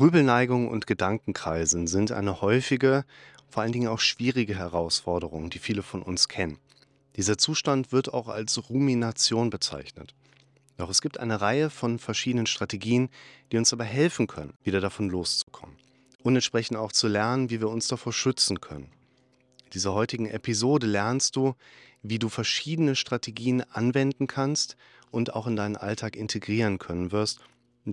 Grübelneigung und Gedankenkreisen sind eine häufige, vor allen Dingen auch schwierige Herausforderung, die viele von uns kennen. Dieser Zustand wird auch als Rumination bezeichnet. Doch es gibt eine Reihe von verschiedenen Strategien, die uns dabei helfen können, wieder davon loszukommen. Und entsprechend auch zu lernen, wie wir uns davor schützen können. In dieser heutigen Episode lernst du, wie du verschiedene Strategien anwenden kannst und auch in deinen Alltag integrieren können wirst,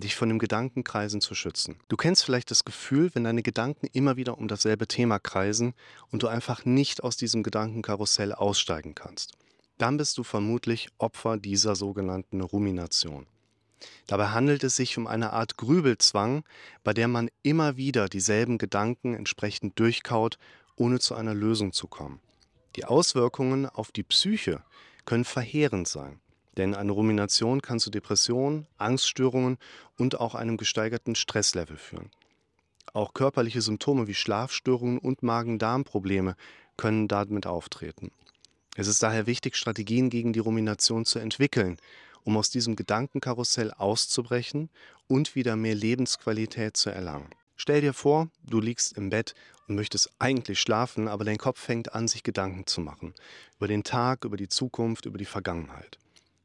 dich von dem Gedankenkreisen zu schützen. Du kennst vielleicht das Gefühl, wenn deine Gedanken immer wieder um dasselbe Thema kreisen und du einfach nicht aus diesem Gedankenkarussell aussteigen kannst. Dann bist du vermutlich Opfer dieser sogenannten Rumination. Dabei handelt es sich um eine Art Grübelzwang, bei der man immer wieder dieselben Gedanken entsprechend durchkaut, ohne zu einer Lösung zu kommen. Die Auswirkungen auf die Psyche können verheerend sein. Denn eine Rumination kann zu Depressionen, Angststörungen und auch einem gesteigerten Stresslevel führen. Auch körperliche Symptome wie Schlafstörungen und Magen-Darm-Probleme können damit auftreten. Es ist daher wichtig, Strategien gegen die Rumination zu entwickeln, um aus diesem Gedankenkarussell auszubrechen und wieder mehr Lebensqualität zu erlangen. Stell dir vor, du liegst im Bett und möchtest eigentlich schlafen, aber dein Kopf fängt an, sich Gedanken zu machen. Über den Tag, über die Zukunft, über die Vergangenheit.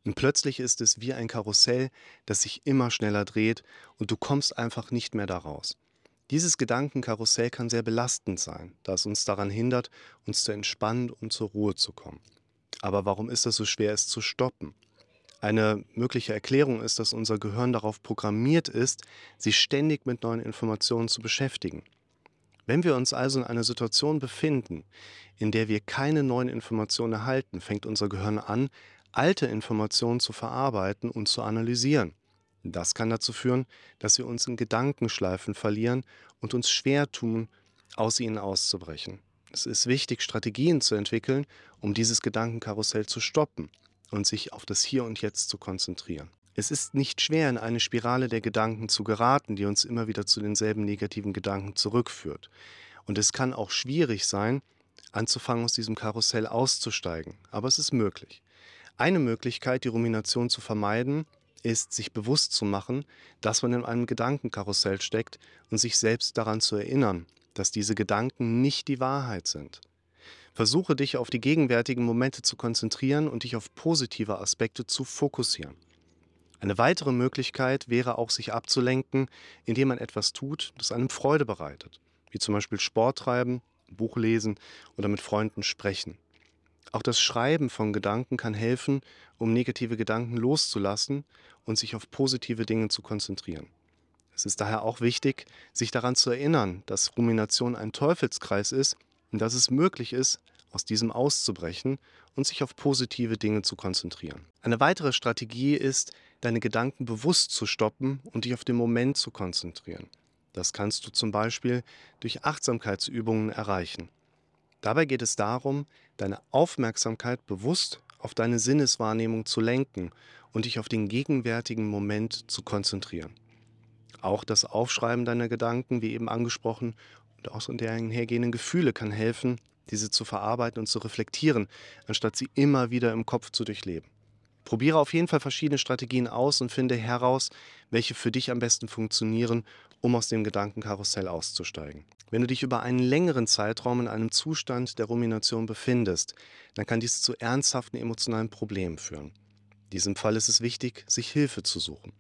Und plötzlich ist es wie ein Karussell, das sich immer schneller dreht und du kommst einfach nicht mehr daraus. Dieses Gedankenkarussell kann sehr belastend sein, da es uns daran hindert, uns zu entspannen und zur Ruhe zu kommen. Aber warum ist es so schwer, es zu stoppen? Eine mögliche Erklärung ist, dass unser Gehirn darauf programmiert ist, sich ständig mit neuen Informationen zu beschäftigen. Wenn wir uns also in einer Situation befinden, in der wir keine neuen Informationen erhalten, fängt unser Gehirn an, alte Informationen zu verarbeiten und zu analysieren. Das kann dazu führen, dass wir uns in Gedankenschleifen verlieren und uns schwer tun, aus ihnen auszubrechen. Es ist wichtig, Strategien zu entwickeln, um dieses Gedankenkarussell zu stoppen und sich auf das Hier und Jetzt zu konzentrieren. Es ist nicht schwer, in eine Spirale der Gedanken zu geraten, die uns immer wieder zu denselben negativen Gedanken zurückführt. Und es kann auch schwierig sein, anzufangen, aus diesem Karussell auszusteigen. Aber es ist möglich. Eine Möglichkeit, die Rumination zu vermeiden, ist, sich bewusst zu machen, dass man in einem Gedankenkarussell steckt und sich selbst daran zu erinnern, dass diese Gedanken nicht die Wahrheit sind. Versuche dich auf die gegenwärtigen Momente zu konzentrieren und dich auf positive Aspekte zu fokussieren. Eine weitere Möglichkeit wäre auch, sich abzulenken, indem man etwas tut, das einem Freude bereitet, wie zum Beispiel Sport treiben, Buch lesen oder mit Freunden sprechen. Auch das Schreiben von Gedanken kann helfen, um negative Gedanken loszulassen und sich auf positive Dinge zu konzentrieren. Es ist daher auch wichtig, sich daran zu erinnern, dass Rumination ein Teufelskreis ist und dass es möglich ist, aus diesem auszubrechen und sich auf positive Dinge zu konzentrieren. Eine weitere Strategie ist, deine Gedanken bewusst zu stoppen und dich auf den Moment zu konzentrieren. Das kannst du zum Beispiel durch Achtsamkeitsübungen erreichen. Dabei geht es darum, deine Aufmerksamkeit bewusst auf deine Sinneswahrnehmung zu lenken und dich auf den gegenwärtigen Moment zu konzentrieren. Auch das Aufschreiben deiner Gedanken, wie eben angesprochen, und auch so der einhergehenden Gefühle kann helfen, diese zu verarbeiten und zu reflektieren, anstatt sie immer wieder im Kopf zu durchleben. Probiere auf jeden Fall verschiedene Strategien aus und finde heraus, welche für dich am besten funktionieren, um aus dem Gedankenkarussell auszusteigen. Wenn du dich über einen längeren Zeitraum in einem Zustand der Rumination befindest, dann kann dies zu ernsthaften emotionalen Problemen führen. In diesem Fall ist es wichtig, sich Hilfe zu suchen.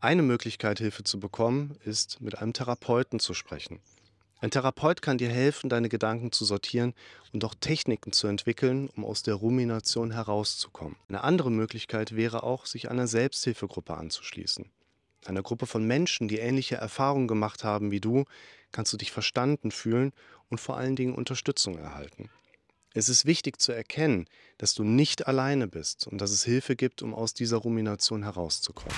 Eine Möglichkeit, Hilfe zu bekommen, ist, mit einem Therapeuten zu sprechen. Ein Therapeut kann dir helfen, deine Gedanken zu sortieren und auch Techniken zu entwickeln, um aus der Rumination herauszukommen. Eine andere Möglichkeit wäre auch, sich einer Selbsthilfegruppe anzuschließen. Einer Gruppe von Menschen, die ähnliche Erfahrungen gemacht haben wie du, kannst du dich verstanden fühlen und vor allen Dingen Unterstützung erhalten. Es ist wichtig zu erkennen, dass du nicht alleine bist und dass es Hilfe gibt, um aus dieser Rumination herauszukommen.